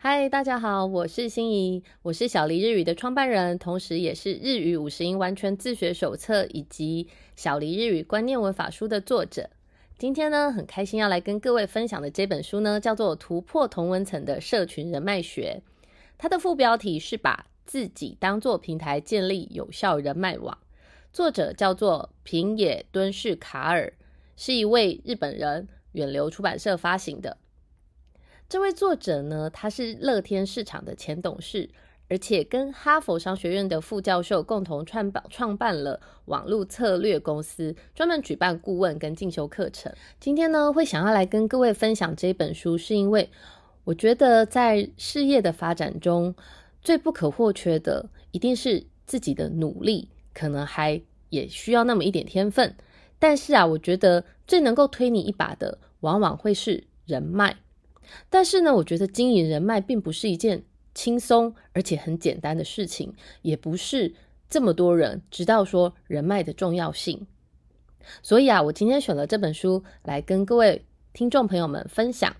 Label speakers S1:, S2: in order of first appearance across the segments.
S1: 嗨，大家好，我是心怡，我是小黎日语的创办人，同时也是日语五十音完全自学手册以及小黎日语观念文法书的作者。今天呢，很开心要来跟各位分享的这本书呢，叫做《突破同文层的社群人脉学》。它的副标题是把自己当做平台建立有效人脉网。作者叫做平野敦士卡尔，是一位日本人，远流出版社发行的。这位作者呢，他是乐天市场的前董事，而且跟哈佛商学院的副教授共同创办创办了网络策略公司，专门举办顾问跟进修课程。今天呢，会想要来跟各位分享这本书，是因为我觉得在事业的发展中，最不可或缺的一定是自己的努力，可能还也需要那么一点天分。但是啊，我觉得最能够推你一把的，往往会是人脉。但是呢，我觉得经营人脉并不是一件轻松而且很简单的事情，也不是这么多人知道说人脉的重要性。所以啊，我今天选了这本书来跟各位听众朋友们分享。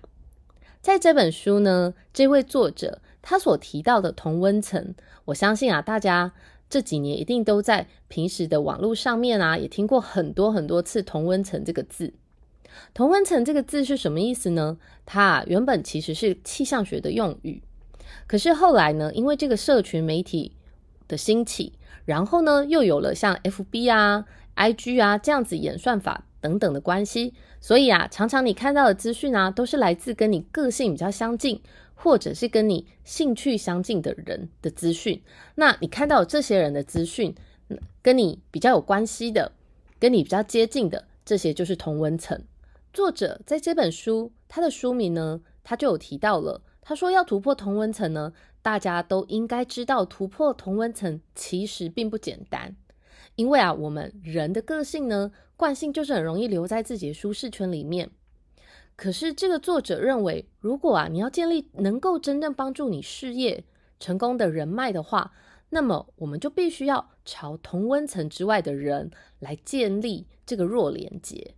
S1: 在这本书呢，这位作者他所提到的同温层，我相信啊，大家这几年一定都在平时的网络上面啊，也听过很多很多次“同温层”这个字。同温层这个字是什么意思呢？它原本其实是气象学的用语，可是后来呢，因为这个社群媒体的兴起，然后呢，又有了像 FB 啊、IG 啊这样子演算法等等的关系，所以啊，常常你看到的资讯啊，都是来自跟你个性比较相近，或者是跟你兴趣相近的人的资讯。那你看到这些人的资讯，跟你比较有关系的，跟你比较接近的，这些就是同温层。作者在这本书，他的书名呢，他就有提到了。他说要突破同温层呢，大家都应该知道，突破同温层其实并不简单。因为啊，我们人的个性呢，惯性就是很容易留在自己的舒适圈里面。可是这个作者认为，如果啊，你要建立能够真正帮助你事业成功的人脉的话，那么我们就必须要朝同温层之外的人来建立这个弱连接。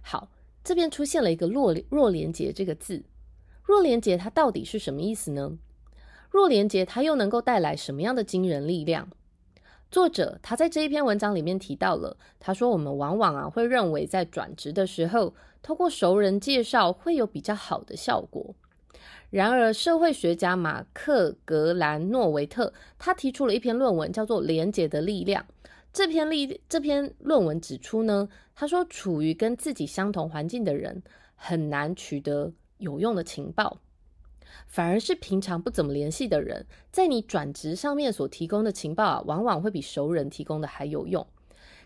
S1: 好。这边出现了一个“弱弱连结”这个字，“弱连结”它到底是什么意思呢？“弱连结”它又能够带来什么样的惊人力量？作者他在这一篇文章里面提到了，他说我们往往啊会认为在转职的时候，透过熟人介绍会有比较好的效果。然而，社会学家马克格兰诺维特他提出了一篇论文，叫做《连结的力量》。这篇例这篇论文指出呢，他说处于跟自己相同环境的人很难取得有用的情报，反而是平常不怎么联系的人，在你转职上面所提供的情报啊，往往会比熟人提供的还有用。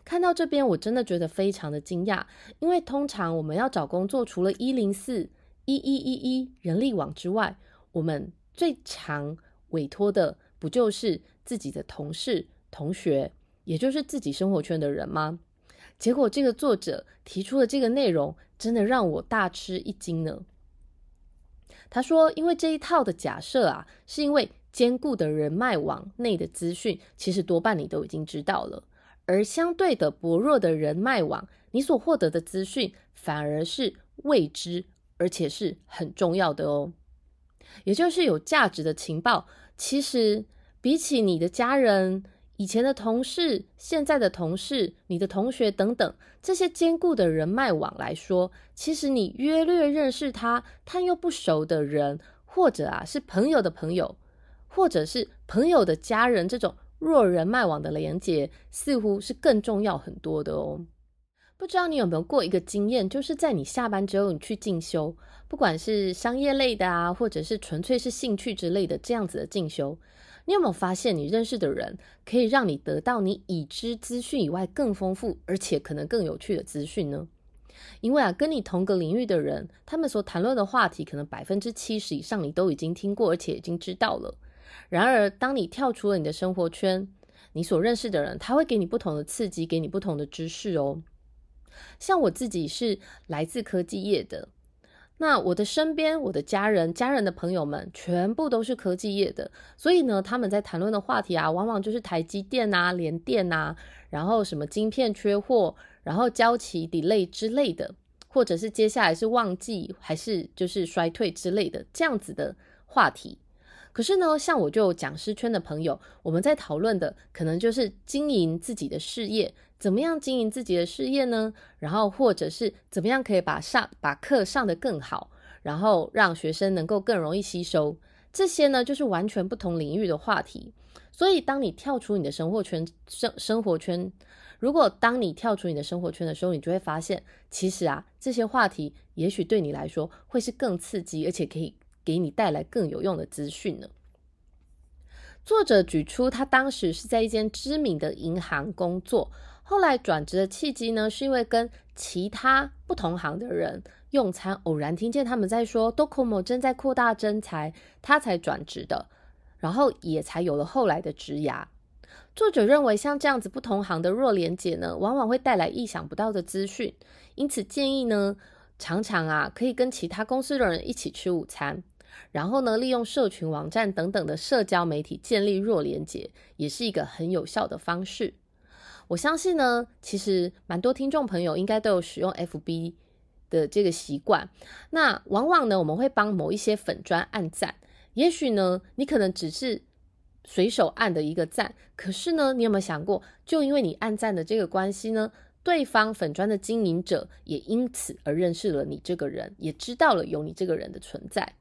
S1: 看到这边，我真的觉得非常的惊讶，因为通常我们要找工作，除了一零四一一一一人力网之外，我们最常委托的不就是自己的同事、同学？也就是自己生活圈的人吗？结果这个作者提出的这个内容，真的让我大吃一惊呢。他说，因为这一套的假设啊，是因为坚固的人脉网内的资讯，其实多半你都已经知道了；而相对的薄弱的人脉网，你所获得的资讯反而是未知，而且是很重要的哦。也就是有价值的情报，其实比起你的家人。以前的同事、现在的同事、你的同学等等，这些坚固的人脉网来说，其实你约略认识他，他又不熟的人，或者啊是朋友的朋友，或者是朋友的家人，这种弱人脉网的连接，似乎是更重要很多的哦。不知道你有没有过一个经验，就是在你下班之后，你去进修，不管是商业类的啊，或者是纯粹是兴趣之类的这样子的进修。你有没有发现，你认识的人可以让你得到你已知资讯以外更丰富，而且可能更有趣的资讯呢？因为啊，跟你同个领域的人，他们所谈论的话题，可能百分之七十以上你都已经听过，而且已经知道了。然而，当你跳出了你的生活圈，你所认识的人，他会给你不同的刺激，给你不同的知识哦。像我自己是来自科技业的。那我的身边，我的家人、家人的朋友们，全部都是科技业的，所以呢，他们在谈论的话题啊，往往就是台积电啊、联电啊，然后什么晶片缺货，然后交期 delay 之类的，或者是接下来是旺季还是就是衰退之类的这样子的话题。可是呢，像我就讲师圈的朋友，我们在讨论的可能就是经营自己的事业。怎么样经营自己的事业呢？然后或者是怎么样可以把上把课上得更好，然后让学生能够更容易吸收？这些呢，就是完全不同领域的话题。所以，当你跳出你的生活圈生生活圈，如果当你跳出你的生活圈的时候，你就会发现，其实啊，这些话题也许对你来说会是更刺激，而且可以给你带来更有用的资讯呢。作者举出，他当时是在一间知名的银行工作。后来转职的契机呢，是因为跟其他不同行的人用餐，偶然听见他们在说 Docomo 正在扩大征才，他才转职的，然后也才有了后来的职涯。作者认为，像这样子不同行的弱连结呢，往往会带来意想不到的资讯，因此建议呢，常常啊，可以跟其他公司的人一起吃午餐，然后呢，利用社群网站等等的社交媒体建立弱连结，也是一个很有效的方式。我相信呢，其实蛮多听众朋友应该都有使用 FB 的这个习惯。那往往呢，我们会帮某一些粉砖按赞。也许呢，你可能只是随手按的一个赞，可是呢，你有没有想过，就因为你按赞的这个关系呢，对方粉砖的经营者也因此而认识了你这个人，也知道了有你这个人的存在。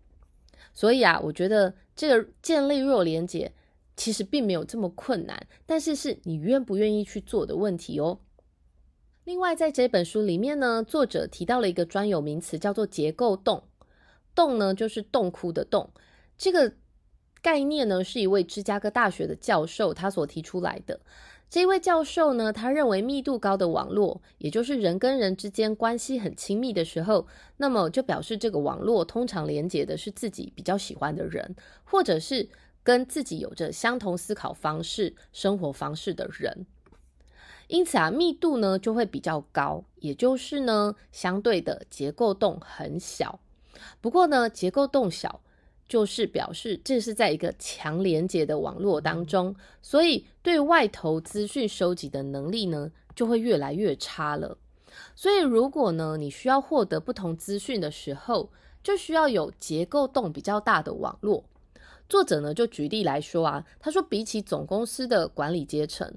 S1: 所以啊，我觉得这个建立弱连接。其实并没有这么困难，但是是你愿不愿意去做的问题哦。另外，在这本书里面呢，作者提到了一个专有名词，叫做结构洞。洞呢，就是洞窟的洞。这个概念呢，是一位芝加哥大学的教授他所提出来的。这位教授呢，他认为密度高的网络，也就是人跟人之间关系很亲密的时候，那么就表示这个网络通常连接的是自己比较喜欢的人，或者是。跟自己有着相同思考方式、生活方式的人，因此啊，密度呢就会比较高，也就是呢，相对的结构洞很小。不过呢，结构洞小，就是表示这是在一个强连接的网络当中，所以对外头资讯收集的能力呢，就会越来越差了。所以，如果呢，你需要获得不同资讯的时候，就需要有结构洞比较大的网络。作者呢就举例来说啊，他说比起总公司的管理阶层，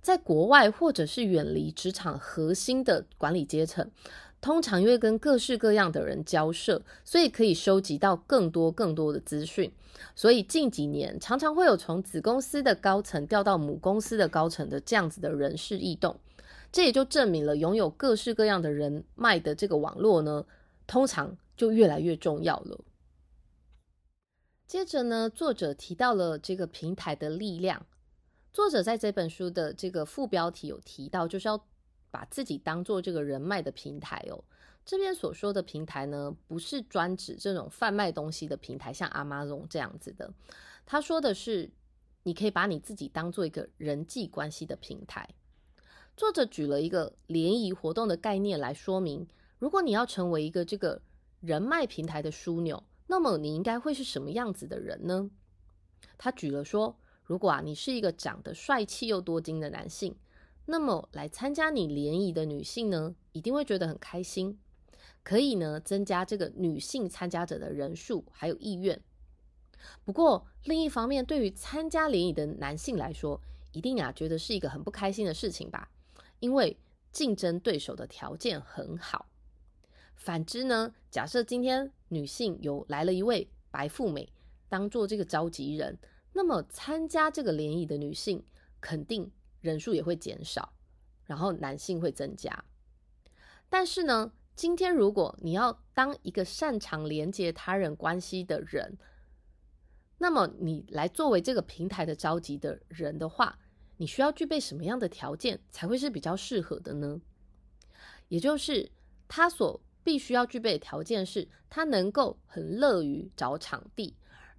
S1: 在国外或者是远离职场核心的管理阶层，通常因为跟各式各样的人交涉，所以可以收集到更多更多的资讯。所以近几年常常会有从子公司的高层调到母公司的高层的这样子的人事异动，这也就证明了拥有各式各样的人脉的这个网络呢，通常就越来越重要了。接着呢，作者提到了这个平台的力量。作者在这本书的这个副标题有提到，就是要把自己当做这个人脉的平台哦。这边所说的平台呢，不是专指这种贩卖东西的平台，像 Amazon 这样子的。他说的是，你可以把你自己当做一个人际关系的平台。作者举了一个联谊活动的概念来说明，如果你要成为一个这个人脉平台的枢纽。那么你应该会是什么样子的人呢？他举了说，如果啊你是一个长得帅气又多金的男性，那么来参加你联谊的女性呢，一定会觉得很开心，可以呢增加这个女性参加者的人数还有意愿。不过另一方面，对于参加联谊的男性来说，一定啊觉得是一个很不开心的事情吧，因为竞争对手的条件很好。反之呢？假设今天女性有来了一位白富美当做这个召集人，那么参加这个联谊的女性肯定人数也会减少，然后男性会增加。但是呢，今天如果你要当一个擅长连接他人关系的人，那么你来作为这个平台的召集的人的话，你需要具备什么样的条件才会是比较适合的呢？也就是他所。必须要具备的条件是，他能够很乐于找场地，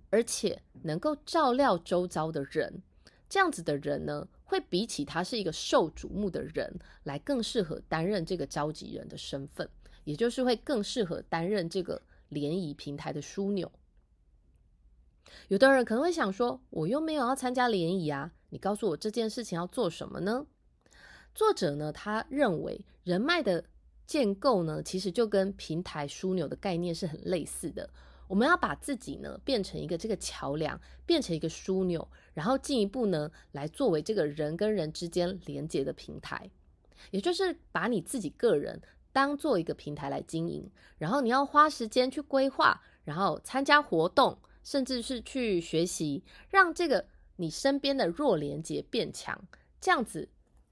S1: 而且能够照料周遭的人。这样子的人呢，会比起他是一个受瞩目的人来更适合担任这个召集人的身份，也就是会更适合担任这个联谊平台的枢纽。有的人可能会想说，我又没有要参加联谊啊，你告诉我这件事情要做什么呢？作者呢，他认为人脉的建构呢，其实就跟平台枢纽的概念是很类似的。我们要把自己呢变成一个这个桥梁，变成一个枢纽，然后进一步呢来作为这个人跟人之间连接的平台，也就是把你自己个人当做一个平台来经营，然后你要花时间去规划，然后参加活动。甚至是去学习，让这个你身边的弱连接变强，这样子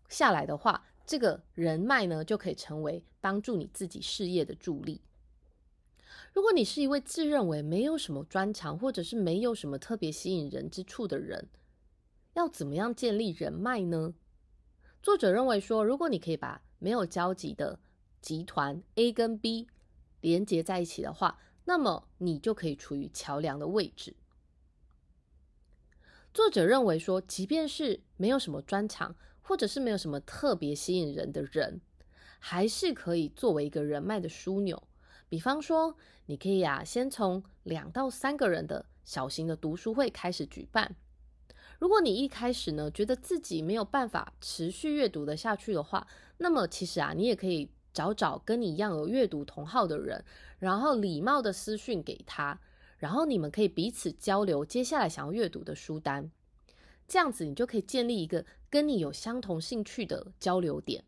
S1: 下来的话，这个人脉呢就可以成为帮助你自己事业的助力。如果你是一位自认为没有什么专长，或者是没有什么特别吸引人之处的人，要怎么样建立人脉呢？作者认为说，如果你可以把没有交集的集团 A 跟 B 连接在一起的话。那么你就可以处于桥梁的位置。作者认为说，即便是没有什么专长，或者是没有什么特别吸引人的人，还是可以作为一个人脉的枢纽。比方说，你可以呀，先从两到三个人的小型的读书会开始举办。如果你一开始呢，觉得自己没有办法持续阅读的下去的话，那么其实啊，你也可以。找找跟你一样有阅读同好的人，然后礼貌的私讯给他，然后你们可以彼此交流接下来想要阅读的书单，这样子你就可以建立一个跟你有相同兴趣的交流点，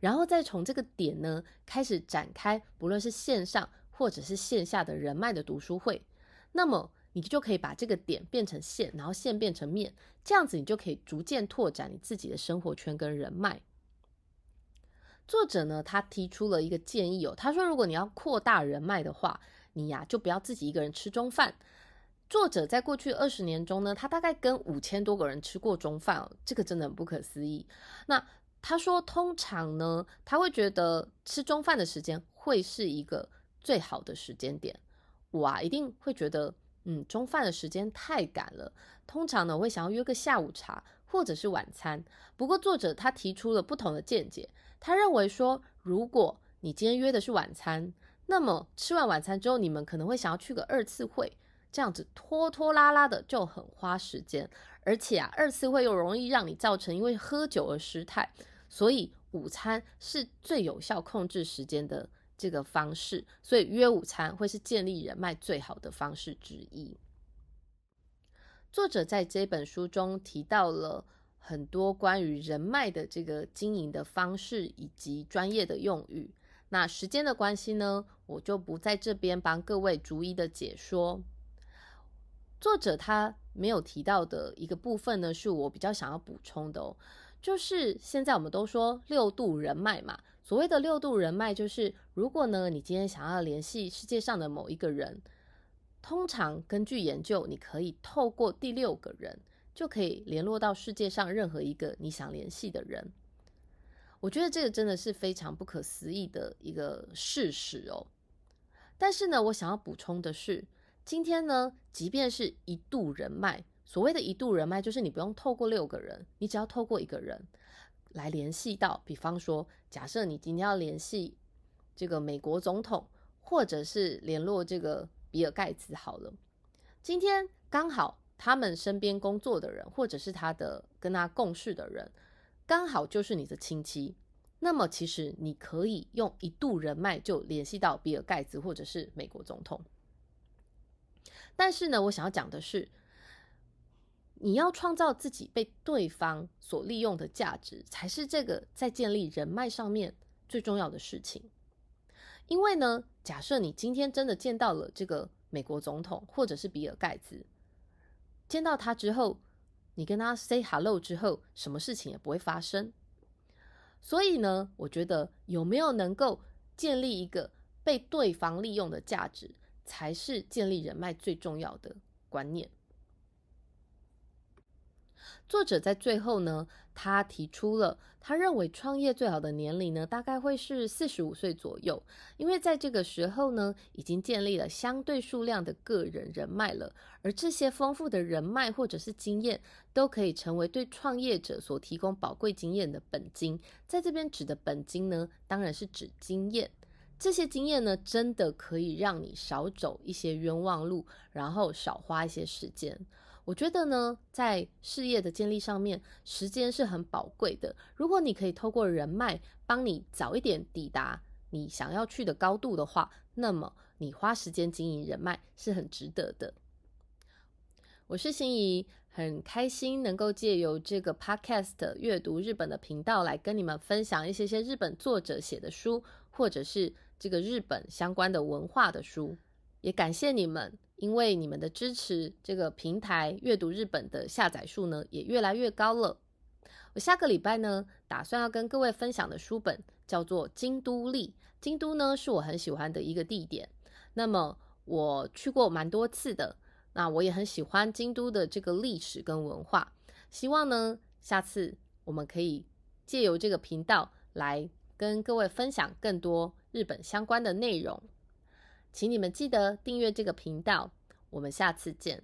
S1: 然后再从这个点呢开始展开，不论是线上或者是线下的人脉的读书会，那么你就可以把这个点变成线，然后线变成面，这样子你就可以逐渐拓展你自己的生活圈跟人脉。作者呢，他提出了一个建议哦。他说，如果你要扩大人脉的话，你呀就不要自己一个人吃中饭。作者在过去二十年中呢，他大概跟五千多个人吃过中饭哦，这个真的很不可思议。那他说，通常呢，他会觉得吃中饭的时间会是一个最好的时间点。我啊一定会觉得，嗯，中饭的时间太赶了。通常呢，我会想要约个下午茶或者是晚餐。不过作者他提出了不同的见解。他认为说，如果你今天约的是晚餐，那么吃完晚餐之后，你们可能会想要去个二次会，这样子拖拖拉拉的就很花时间，而且啊，二次会又容易让你造成因为喝酒而失态，所以午餐是最有效控制时间的这个方式，所以约午餐会是建立人脉最好的方式之一。作者在这本书中提到了。很多关于人脉的这个经营的方式以及专业的用语，那时间的关系呢，我就不在这边帮各位逐一的解说。作者他没有提到的一个部分呢，是我比较想要补充的哦，就是现在我们都说六度人脉嘛，所谓的六度人脉，就是如果呢你今天想要联系世界上的某一个人，通常根据研究，你可以透过第六个人。就可以联络到世界上任何一个你想联系的人。我觉得这个真的是非常不可思议的一个事实哦。但是呢，我想要补充的是，今天呢，即便是一度人脉，所谓的一度人脉，就是你不用透过六个人，你只要透过一个人来联系到。比方说，假设你今天要联系这个美国总统，或者是联络这个比尔盖茨，好了，今天刚好。他们身边工作的人，或者是他的跟他共事的人，刚好就是你的亲戚。那么，其实你可以用一度人脉就联系到比尔盖茨或者是美国总统。但是呢，我想要讲的是，你要创造自己被对方所利用的价值，才是这个在建立人脉上面最重要的事情。因为呢，假设你今天真的见到了这个美国总统或者是比尔盖茨。见到他之后，你跟他 say hello 之后，什么事情也不会发生。所以呢，我觉得有没有能够建立一个被对方利用的价值，才是建立人脉最重要的观念。作者在最后呢，他提出了他认为创业最好的年龄呢，大概会是四十五岁左右，因为在这个时候呢，已经建立了相对数量的个人人脉了，而这些丰富的人脉或者是经验，都可以成为对创业者所提供宝贵经验的本金。在这边指的本金呢，当然是指经验。这些经验呢，真的可以让你少走一些冤枉路，然后少花一些时间。我觉得呢，在事业的建立上面，时间是很宝贵的。如果你可以透过人脉帮你早一点抵达你想要去的高度的话，那么你花时间经营人脉是很值得的。我是心怡，很开心能够借由这个 podcast 阅读日本的频道来跟你们分享一些些日本作者写的书，或者是这个日本相关的文化的书。也感谢你们。因为你们的支持，这个平台阅读日本的下载数呢也越来越高了。我下个礼拜呢打算要跟各位分享的书本叫做《京都历》。京都呢是我很喜欢的一个地点，那么我去过蛮多次的，那我也很喜欢京都的这个历史跟文化。希望呢下次我们可以借由这个频道来跟各位分享更多日本相关的内容。请你们记得订阅这个频道，我们下次见。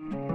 S1: Mm-hmm.